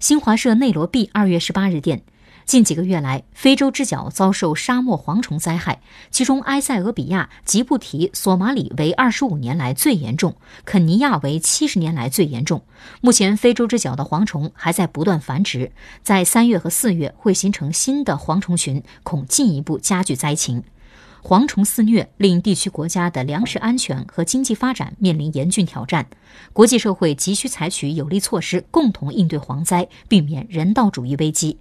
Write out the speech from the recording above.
新华社内罗毕二月十八日电。近几个月来，非洲之角遭受沙漠蝗虫灾害，其中埃塞俄比亚、吉布提、索马里为二十五年来最严重，肯尼亚为七十年来最严重。目前，非洲之角的蝗虫还在不断繁殖，在三月和四月会形成新的蝗虫群，恐进一步加剧灾情。蝗虫肆虐令地区国家的粮食安全和经济发展面临严峻挑战，国际社会急需采取有力措施，共同应对蝗灾，避免人道主义危机。